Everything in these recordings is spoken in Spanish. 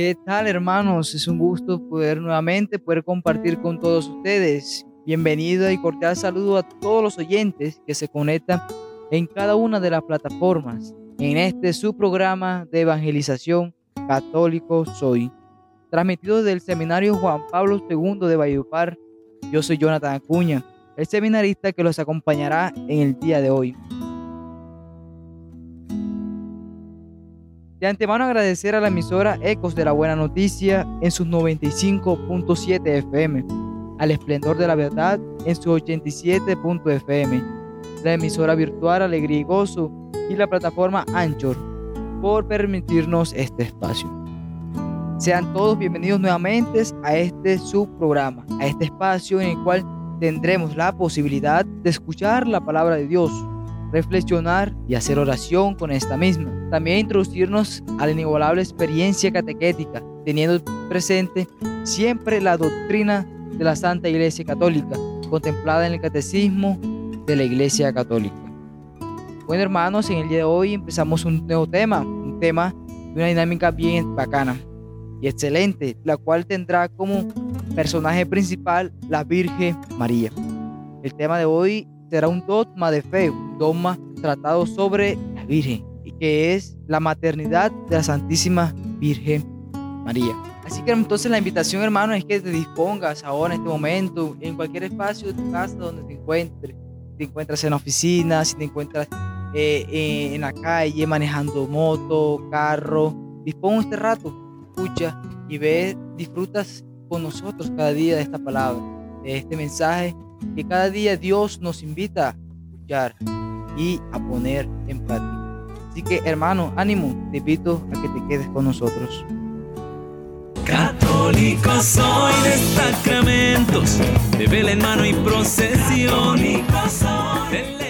¿Qué tal hermanos? Es un gusto poder nuevamente poder compartir con todos ustedes. Bienvenido y cordial saludo a todos los oyentes que se conectan en cada una de las plataformas. En este su programa de evangelización católico soy. Transmitido del Seminario Juan Pablo II de Valledupar. Yo soy Jonathan Acuña, el seminarista que los acompañará en el día de hoy. De antemano agradecer a la emisora Ecos de la Buena Noticia en sus 95.7 FM, al Esplendor de la Verdad en su 87.fm, la emisora virtual Alegría y Gozo y la plataforma Anchor por permitirnos este espacio. Sean todos bienvenidos nuevamente a este subprograma, a este espacio en el cual tendremos la posibilidad de escuchar la palabra de Dios, reflexionar y hacer oración con esta misma. También introducirnos a la inigualable experiencia catequética, teniendo presente siempre la doctrina de la Santa Iglesia Católica, contemplada en el Catecismo de la Iglesia Católica. Bueno hermanos, en el día de hoy empezamos un nuevo tema, un tema de una dinámica bien bacana y excelente, la cual tendrá como personaje principal la Virgen María. El tema de hoy será un dogma de fe, un dogma tratado sobre la Virgen, y que es la maternidad de la Santísima Virgen María. Así que entonces la invitación, hermano, es que te dispongas ahora en este momento, en cualquier espacio de tu casa donde te encuentres. Si te encuentras en la oficina, si te encuentras eh, eh, en la calle, manejando moto, carro, dispón este rato, escucha y ve, disfrutas con nosotros cada día de esta palabra, de este mensaje que cada día Dios nos invita a escuchar y a poner en práctica. Así que hermano, ánimo, te invito a que te quedes con nosotros. Católico soy de sacramentos, de vela en mano y procesión. del Evangelio.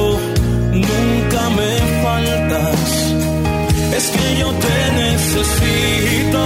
Es que yo te necesito,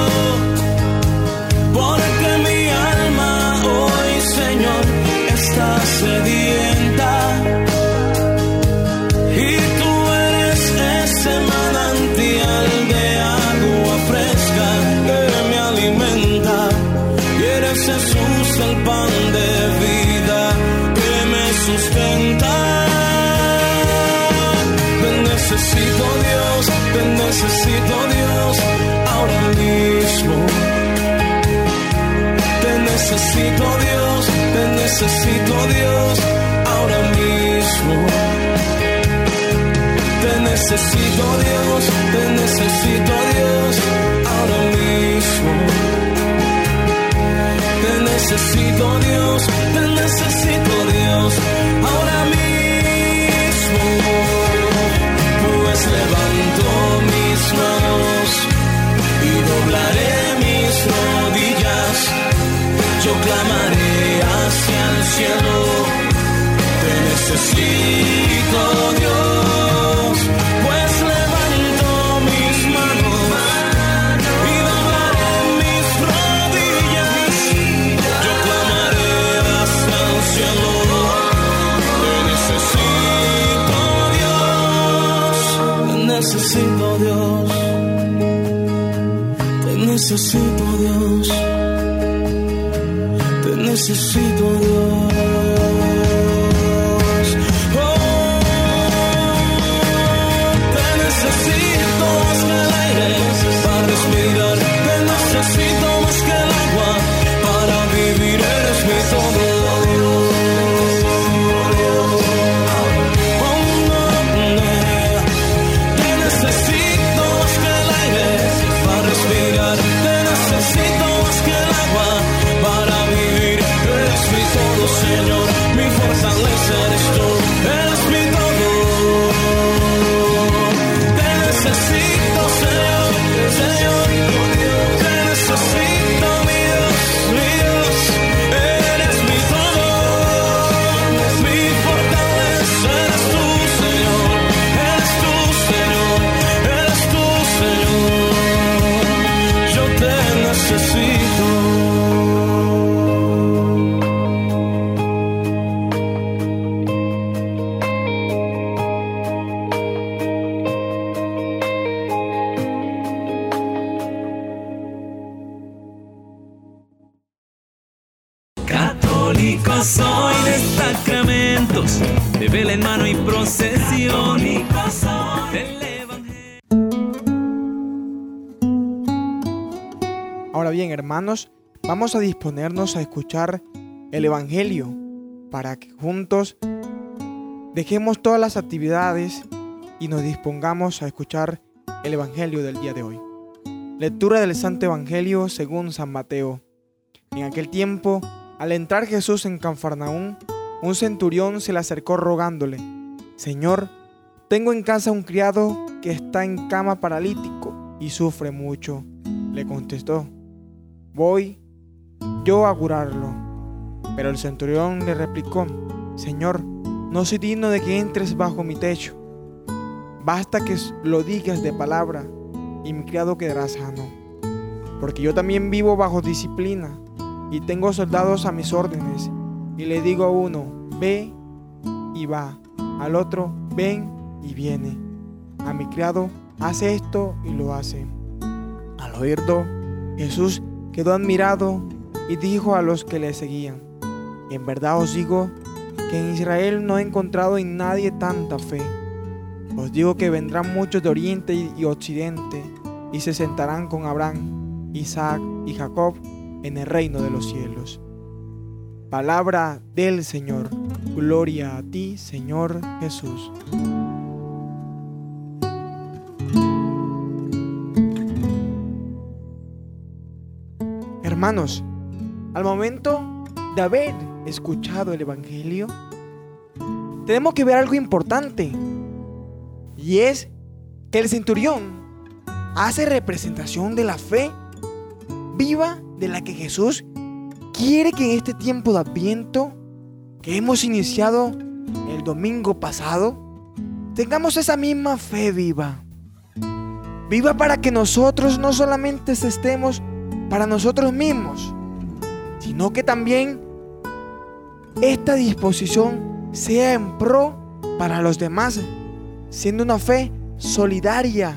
Yo clamaré hacia el cielo. Te necesito necesito Dios. Te necesito Dios. De vela en mano y procesión. Ahora bien, hermanos, vamos a disponernos a escuchar el Evangelio para que juntos dejemos todas las actividades y nos dispongamos a escuchar el Evangelio del día de hoy. Lectura del Santo Evangelio según San Mateo. En aquel tiempo, al entrar Jesús en Canfarnaún, un centurión se le acercó rogándole, Señor, tengo en casa un criado que está en cama paralítico y sufre mucho. Le contestó, voy yo a curarlo. Pero el centurión le replicó, Señor, no soy digno de que entres bajo mi techo. Basta que lo digas de palabra y mi criado quedará sano. Porque yo también vivo bajo disciplina y tengo soldados a mis órdenes. Y le digo a uno, ve y va. Al otro, ven y viene. A mi criado, hace esto y lo hace. Al oírlo, Jesús quedó admirado y dijo a los que le seguían, en verdad os digo que en Israel no he encontrado en nadie tanta fe. Os digo que vendrán muchos de oriente y occidente y se sentarán con Abraham, Isaac y Jacob en el reino de los cielos. Palabra del Señor. Gloria a ti, Señor Jesús. Hermanos, al momento de haber escuchado el Evangelio, tenemos que ver algo importante. Y es que el centurión hace representación de la fe viva de la que Jesús quiere que en este tiempo de Adviento que hemos iniciado el domingo pasado, tengamos esa misma fe viva. Viva para que nosotros no solamente estemos para nosotros mismos, sino que también esta disposición sea en pro para los demás, siendo una fe solidaria,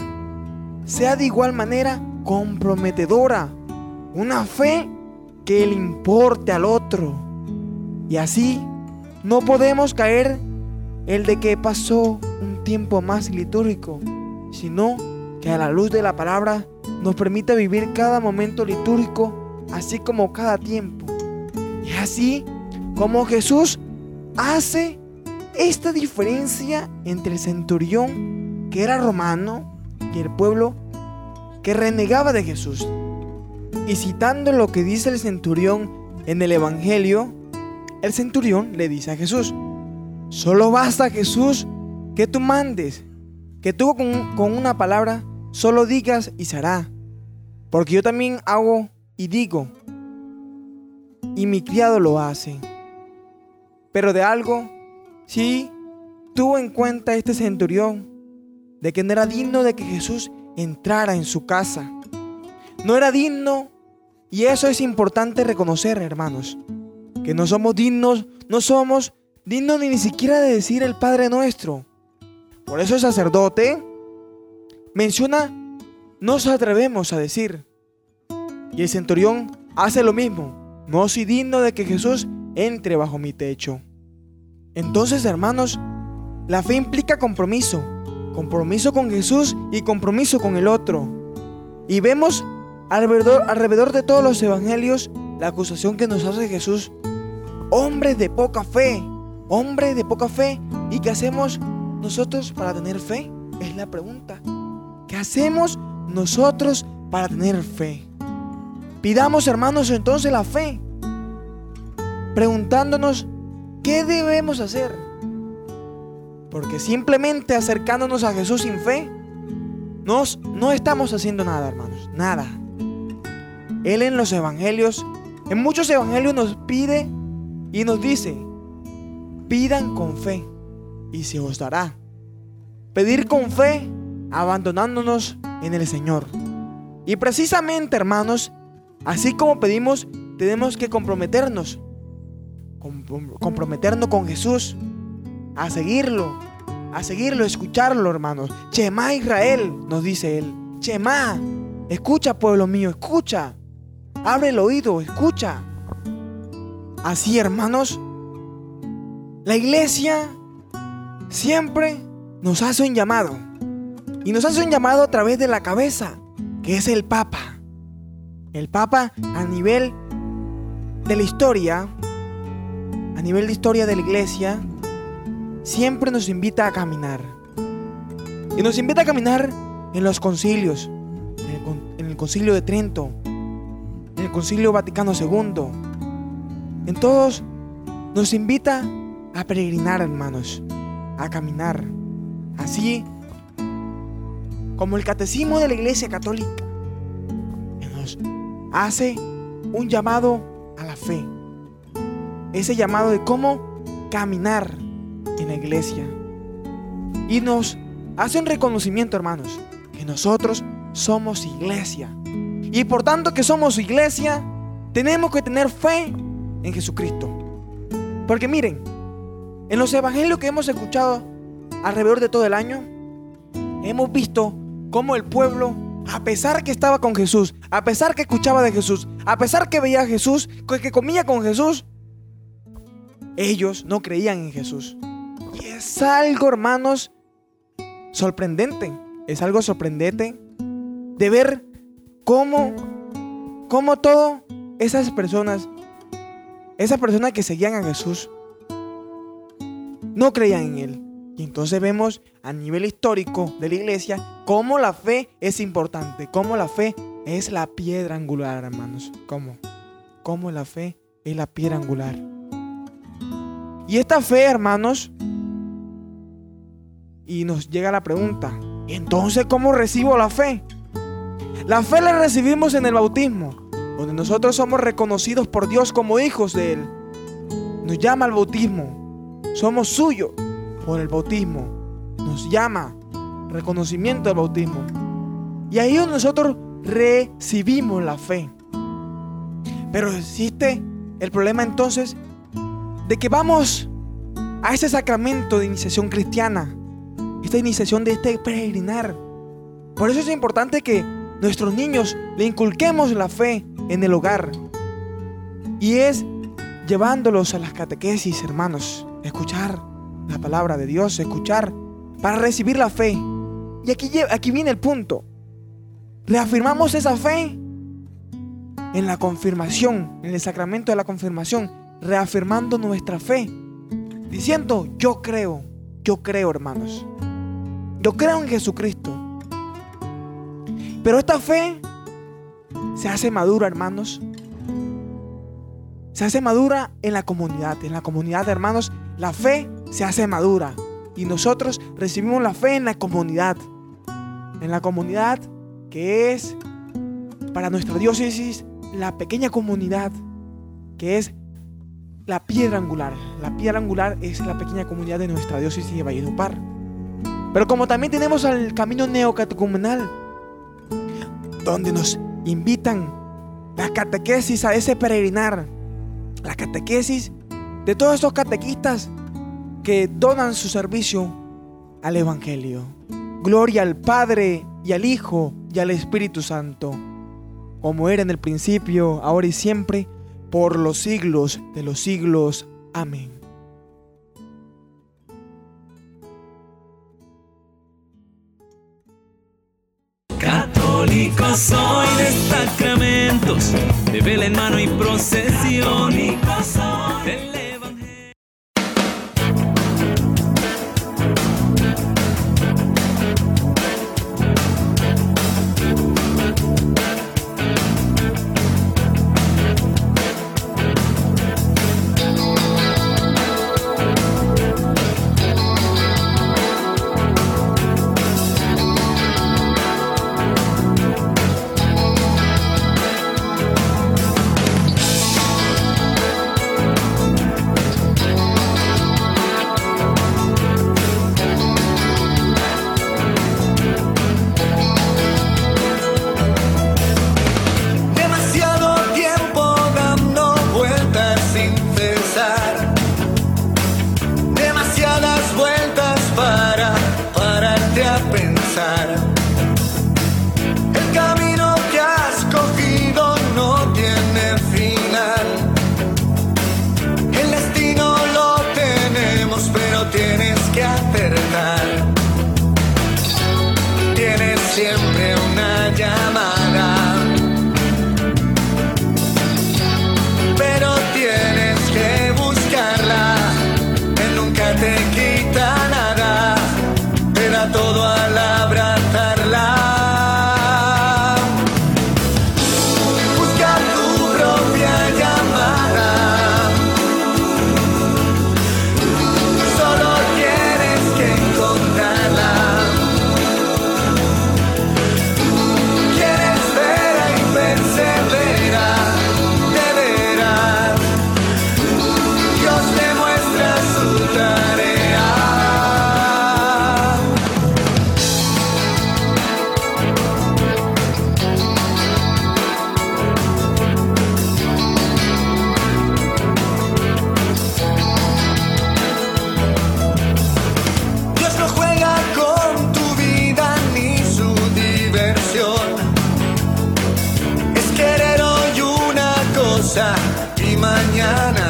sea de igual manera comprometedora, una fe que le importe al otro. Y así no podemos caer el de que pasó un tiempo más litúrgico, sino que a la luz de la palabra nos permite vivir cada momento litúrgico, así como cada tiempo. Y así como Jesús hace esta diferencia entre el centurión, que era romano, y el pueblo que renegaba de Jesús. Y citando lo que dice el centurión en el Evangelio, el centurión le dice a Jesús, solo basta Jesús que tú mandes, que tú con, con una palabra solo digas y se hará. Porque yo también hago y digo, y mi criado lo hace. Pero de algo, sí tuvo en cuenta este centurión, de que no era digno de que Jesús entrara en su casa. No era digno, y eso es importante reconocer, hermanos, que no somos dignos, no somos dignos ni, ni siquiera de decir el Padre nuestro. Por eso el sacerdote menciona, no nos atrevemos a decir. Y el centurión hace lo mismo. No soy digno de que Jesús entre bajo mi techo. Entonces, hermanos, la fe implica compromiso. Compromiso con Jesús y compromiso con el otro. Y vemos alrededor, alrededor de todos los evangelios la acusación que nos hace Jesús. Hombre de poca fe. Hombre de poca fe. ¿Y qué hacemos nosotros para tener fe? Es la pregunta. ¿Qué hacemos nosotros para tener fe? Pidamos, hermanos, entonces la fe. Preguntándonos, ¿qué debemos hacer? Porque simplemente acercándonos a Jesús sin fe, nos, no estamos haciendo nada, hermanos. Nada. Él en los evangelios, en muchos evangelios nos pide y nos dice, pidan con fe y se os dará. Pedir con fe, abandonándonos en el Señor. Y precisamente, hermanos, así como pedimos, tenemos que comprometernos. comprometernos con Jesús. A seguirlo. A seguirlo, escucharlo, hermanos. Chema Israel, nos dice él. Chema, escucha, pueblo mío, escucha. Abre el oído, escucha. Así, hermanos, la iglesia siempre nos hace un llamado. Y nos hace un llamado a través de la cabeza, que es el Papa. El Papa a nivel de la historia, a nivel de historia de la iglesia, siempre nos invita a caminar. Y nos invita a caminar en los concilios, en el, concilio de Trento, en el concilio Vaticano II. En todos nos invita a peregrinar, hermanos, a caminar. Así como el catecismo de la Iglesia Católica, nos hace un llamado a la fe. Ese llamado de cómo caminar en la iglesia. Y nos hace un reconocimiento, hermanos, que nosotros somos iglesia. Y por tanto que somos iglesia, tenemos que tener fe en Jesucristo. Porque miren, en los evangelios que hemos escuchado alrededor de todo el año, hemos visto cómo el pueblo, a pesar que estaba con Jesús, a pesar que escuchaba de Jesús, a pesar que veía a Jesús, que comía con Jesús, ellos no creían en Jesús. Y es algo, hermanos, sorprendente. Es algo sorprendente de ver cómo, cómo todo esas personas, esas personas que seguían a Jesús, no creían en Él. Y entonces vemos a nivel histórico de la iglesia cómo la fe es importante, cómo la fe es la piedra angular, hermanos. ¿Cómo? Cómo la fe es la piedra angular. Y esta fe, hermanos, y nos llega la pregunta, entonces cómo recibo la fe? La fe la recibimos en el bautismo, donde nosotros somos reconocidos por Dios como hijos de Él. Nos llama al bautismo, somos suyos por el bautismo. Nos llama reconocimiento del bautismo. Y ahí nosotros recibimos la fe. Pero existe el problema entonces de que vamos a ese sacramento de iniciación cristiana, esta iniciación de este peregrinar. Por eso es importante que nuestros niños le inculquemos la fe en el hogar. Y es llevándolos a las catequesis, hermanos, escuchar la palabra de Dios, escuchar, para recibir la fe. Y aquí, viene el punto. Reafirmamos esa fe en la confirmación, en el sacramento de la confirmación, reafirmando nuestra fe, diciendo, yo creo, yo creo, hermanos. Yo creo en Jesucristo. Pero esta fe se hace madura, hermanos. Se hace madura en la comunidad. En la comunidad, hermanos, la fe se hace madura. Y nosotros recibimos la fe en la comunidad. En la comunidad que es para nuestra diócesis la pequeña comunidad que es la piedra angular. La piedra angular es la pequeña comunidad de nuestra diócesis de Valledupar. Pero como también tenemos al camino neocatecumenal, donde nos invitan la catequesis a ese peregrinar, la catequesis de todos estos catequistas que donan su servicio al Evangelio. Gloria al Padre y al Hijo y al Espíritu Santo, como era en el principio, ahora y siempre, por los siglos de los siglos. Amén. Católico soy de sacramentos, de vela en mano y procesión. Del Evangelio. Y mañana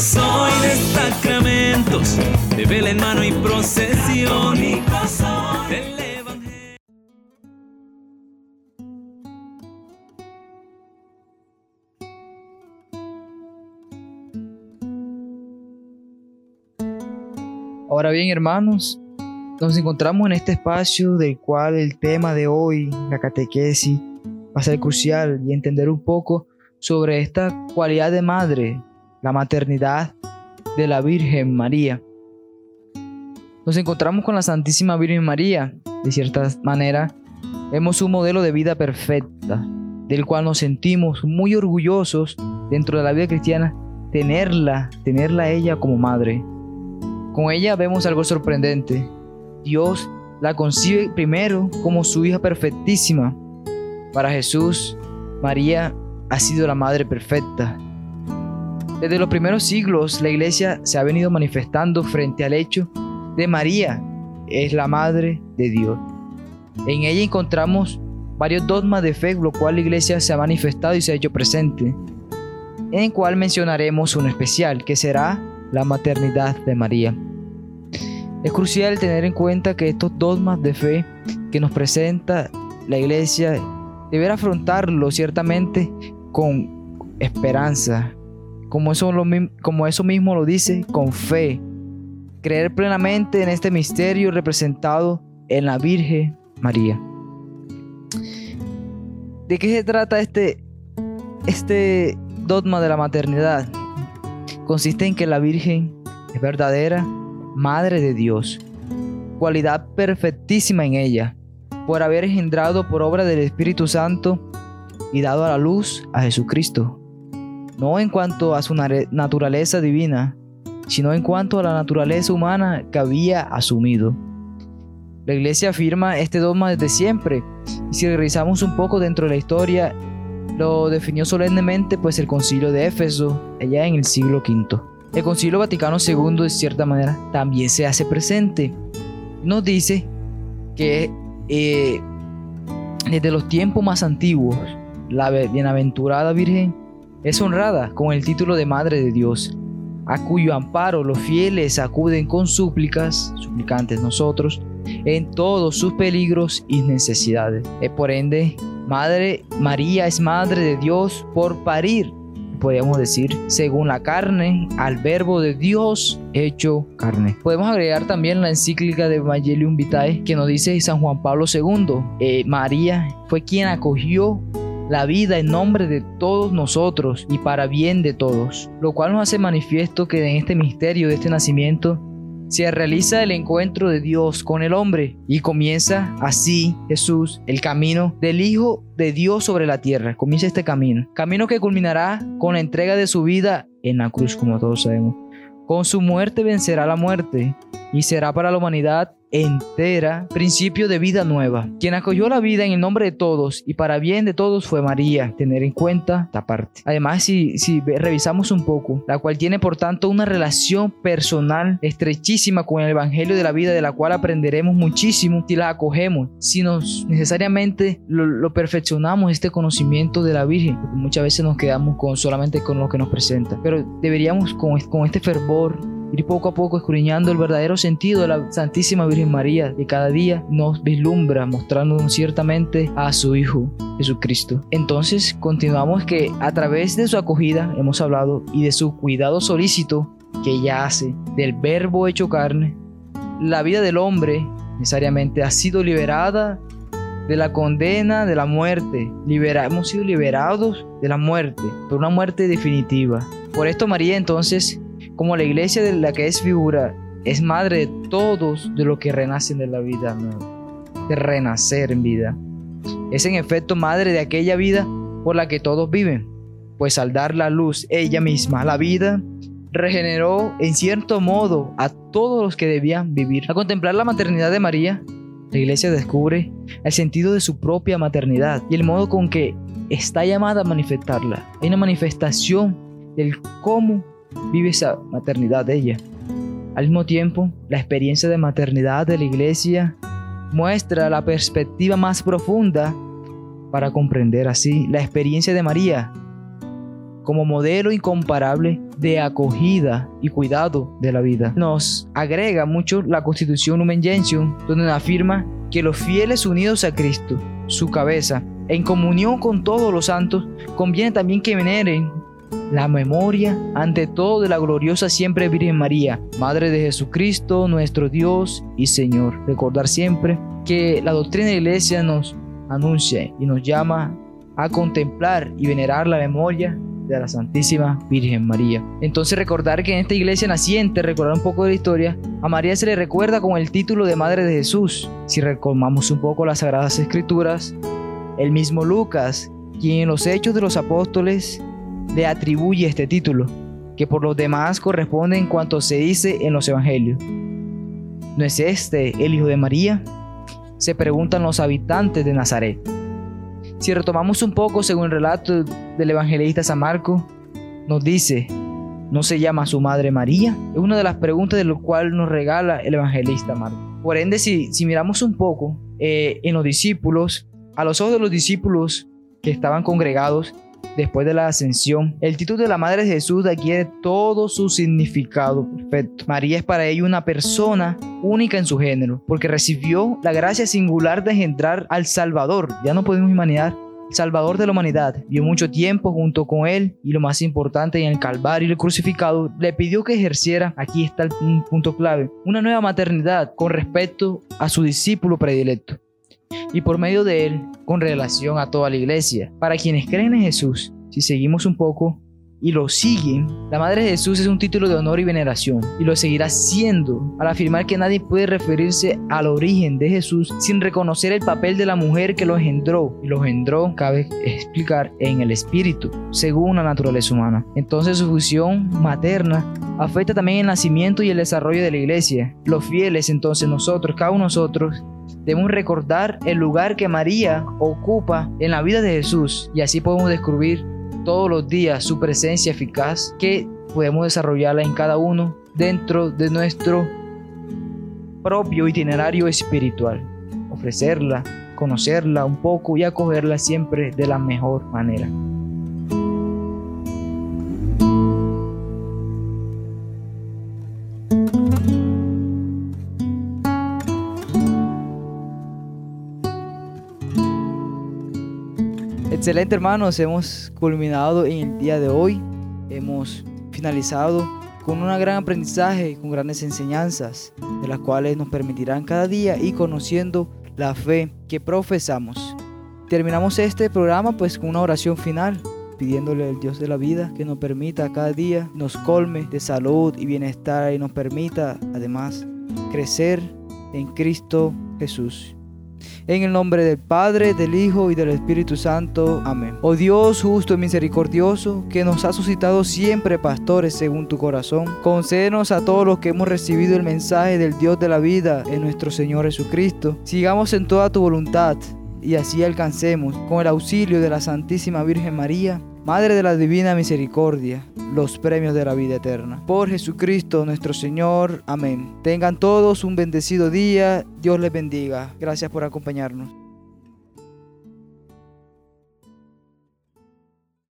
Soy de sacramentos, de vela en mano y procesión. Del Evangelio. Ahora bien, hermanos, nos encontramos en este espacio del cual el tema de hoy, la catequesis, va a ser crucial y entender un poco sobre esta cualidad de madre, la maternidad de la Virgen María. Nos encontramos con la Santísima Virgen María, de cierta manera, vemos un modelo de vida perfecta, del cual nos sentimos muy orgullosos dentro de la vida cristiana, tenerla, tenerla ella como madre. Con ella vemos algo sorprendente. Dios la concibe primero como su hija perfectísima. Para Jesús, María ha sido la madre perfecta. Desde los primeros siglos, la iglesia se ha venido manifestando frente al hecho de María es la madre de Dios. En ella encontramos varios dogmas de fe, lo cual la iglesia se ha manifestado y se ha hecho presente, en el cual mencionaremos uno especial, que será la maternidad de María. Es crucial tener en cuenta que estos dogmas de fe que nos presenta la iglesia deberá afrontarlo ciertamente con esperanza, como eso, lo, como eso mismo lo dice, con fe. Creer plenamente en este misterio representado en la Virgen María. ¿De qué se trata este, este dogma de la maternidad? Consiste en que la Virgen es verdadera Madre de Dios, cualidad perfectísima en ella, por haber engendrado por obra del Espíritu Santo y dado a la luz a Jesucristo, no en cuanto a su naturaleza divina, sino en cuanto a la naturaleza humana que había asumido. La iglesia afirma este dogma desde siempre, y si revisamos un poco dentro de la historia, lo definió solemnemente pues el concilio de Éfeso, allá en el siglo V. El concilio Vaticano II de cierta manera también se hace presente. Nos dice que eh, desde los tiempos más antiguos, la bienaventurada Virgen es honrada con el título de Madre de Dios, a cuyo amparo los fieles acuden con súplicas, suplicantes nosotros, en todos sus peligros y necesidades. Y por ende, Madre María es Madre de Dios por parir, podríamos decir, según la carne, al verbo de Dios hecho carne. Podemos agregar también la encíclica de Evangelium Vitae que nos dice San Juan Pablo II, eh, María fue quien acogió la vida en nombre de todos nosotros y para bien de todos, lo cual nos hace manifiesto que en este misterio de este nacimiento se realiza el encuentro de Dios con el hombre y comienza así Jesús el camino del Hijo de Dios sobre la tierra. Comienza este camino, camino que culminará con la entrega de su vida en la cruz, como todos sabemos. Con su muerte vencerá la muerte y será para la humanidad entera, principio de vida nueva. Quien acogió la vida en el nombre de todos y para bien de todos fue María. Tener en cuenta esta parte. Además, si, si revisamos un poco, la cual tiene por tanto una relación personal estrechísima con el Evangelio de la vida, de la cual aprenderemos muchísimo si la acogemos, si nos necesariamente lo, perfeccionamos este conocimiento de la Virgen, porque muchas veces nos quedamos con solamente con lo que nos presenta. Pero deberíamos con, con este fervor ir poco a poco escudriñando el verdadero sentido de la Santísima Virgen María, que cada día nos vislumbra mostrándonos ciertamente a su Hijo Jesucristo. Entonces continuamos que a través de su acogida hemos hablado y de su cuidado solícito que ella hace del verbo hecho carne, la vida del hombre necesariamente ha sido liberada de la condena de la muerte. Libera, hemos sido liberados de la muerte, por una muerte definitiva. Por esto María entonces como la iglesia de la que es figura, es madre de todos de los que renacen de la vida de renacer en vida. Es en efecto madre de aquella vida por la que todos viven, pues al dar la luz ella misma, la vida, regeneró en cierto modo a todos los que debían vivir. Al contemplar la maternidad de María, la iglesia descubre el sentido de su propia maternidad y el modo con que está llamada a manifestarla. Hay una manifestación del cómo vive esa maternidad de ella. Al mismo tiempo, la experiencia de maternidad de la iglesia muestra la perspectiva más profunda para comprender así la experiencia de María como modelo incomparable de acogida y cuidado de la vida. Nos agrega mucho la Constitución Lumen Gentium, donde afirma que los fieles unidos a Cristo, su cabeza, en comunión con todos los santos, conviene también que veneren la memoria ante todo de la gloriosa siempre Virgen María, Madre de Jesucristo, nuestro Dios y Señor. Recordar siempre que la doctrina de la Iglesia nos anuncia y nos llama a contemplar y venerar la memoria de la Santísima Virgen María. Entonces recordar que en esta iglesia naciente, recordar un poco de la historia, a María se le recuerda con el título de Madre de Jesús. Si recordamos un poco las Sagradas Escrituras, el mismo Lucas, quien en los Hechos de los Apóstoles le atribuye este título, que por los demás corresponde en cuanto se dice en los Evangelios. ¿No es este el Hijo de María? Se preguntan los habitantes de Nazaret. Si retomamos un poco según el relato del evangelista San Marco, nos dice, ¿no se llama su madre María? Es una de las preguntas de lo cual nos regala el evangelista Marco. Por ende, si, miramos un poco eh, en los discípulos, a los ojos de los discípulos que estaban congregados, después de la ascensión. El título de la Madre de Jesús adquiere todo su significado perfecto. María es para ello una persona única en su género, porque recibió la gracia singular de engendrar al Salvador. Ya no podemos imaginar Salvador de la humanidad, vio mucho tiempo junto con él y lo más importante en el Calvario y el crucificado, le pidió que ejerciera, aquí está el punto clave, una nueva maternidad con respecto a su discípulo predilecto y por medio de él con relación a toda la iglesia. Para quienes creen en Jesús, si seguimos un poco y lo siguen, la Madre de Jesús es un título de honor y veneración y lo seguirá siendo al afirmar que nadie puede referirse al origen de Jesús sin reconocer el papel de la mujer que lo engendró y lo engendró, cabe explicar, en el espíritu, según la naturaleza humana. Entonces su función materna afecta también el nacimiento y el desarrollo de la iglesia. Los fieles, entonces nosotros, cada uno de nosotros, debemos recordar el lugar que María ocupa en la vida de Jesús y así podemos descubrir todos los días su presencia eficaz que podemos desarrollarla en cada uno dentro de nuestro propio itinerario espiritual. Ofrecerla, conocerla un poco y acogerla siempre de la mejor manera. Excelente hermanos, hemos culminado en el día de hoy, hemos finalizado con un gran aprendizaje, con grandes enseñanzas, de las cuales nos permitirán cada día ir conociendo la fe que profesamos. Terminamos este programa pues con una oración final, pidiéndole al Dios de la vida que nos permita cada día, nos colme de salud y bienestar y nos permita además crecer en Cristo Jesús. En el nombre del Padre, del Hijo y del Espíritu Santo. Amén. Oh Dios justo y misericordioso, que nos ha suscitado siempre pastores según tu corazón, concédenos a todos los que hemos recibido el mensaje del Dios de la vida en nuestro Señor Jesucristo. Sigamos en toda tu voluntad y así alcancemos, con el auxilio de la Santísima Virgen María, Madre de la Divina Misericordia, los premios de la vida eterna. Por Jesucristo nuestro Señor. Amén. Tengan todos un bendecido día. Dios les bendiga. Gracias por acompañarnos.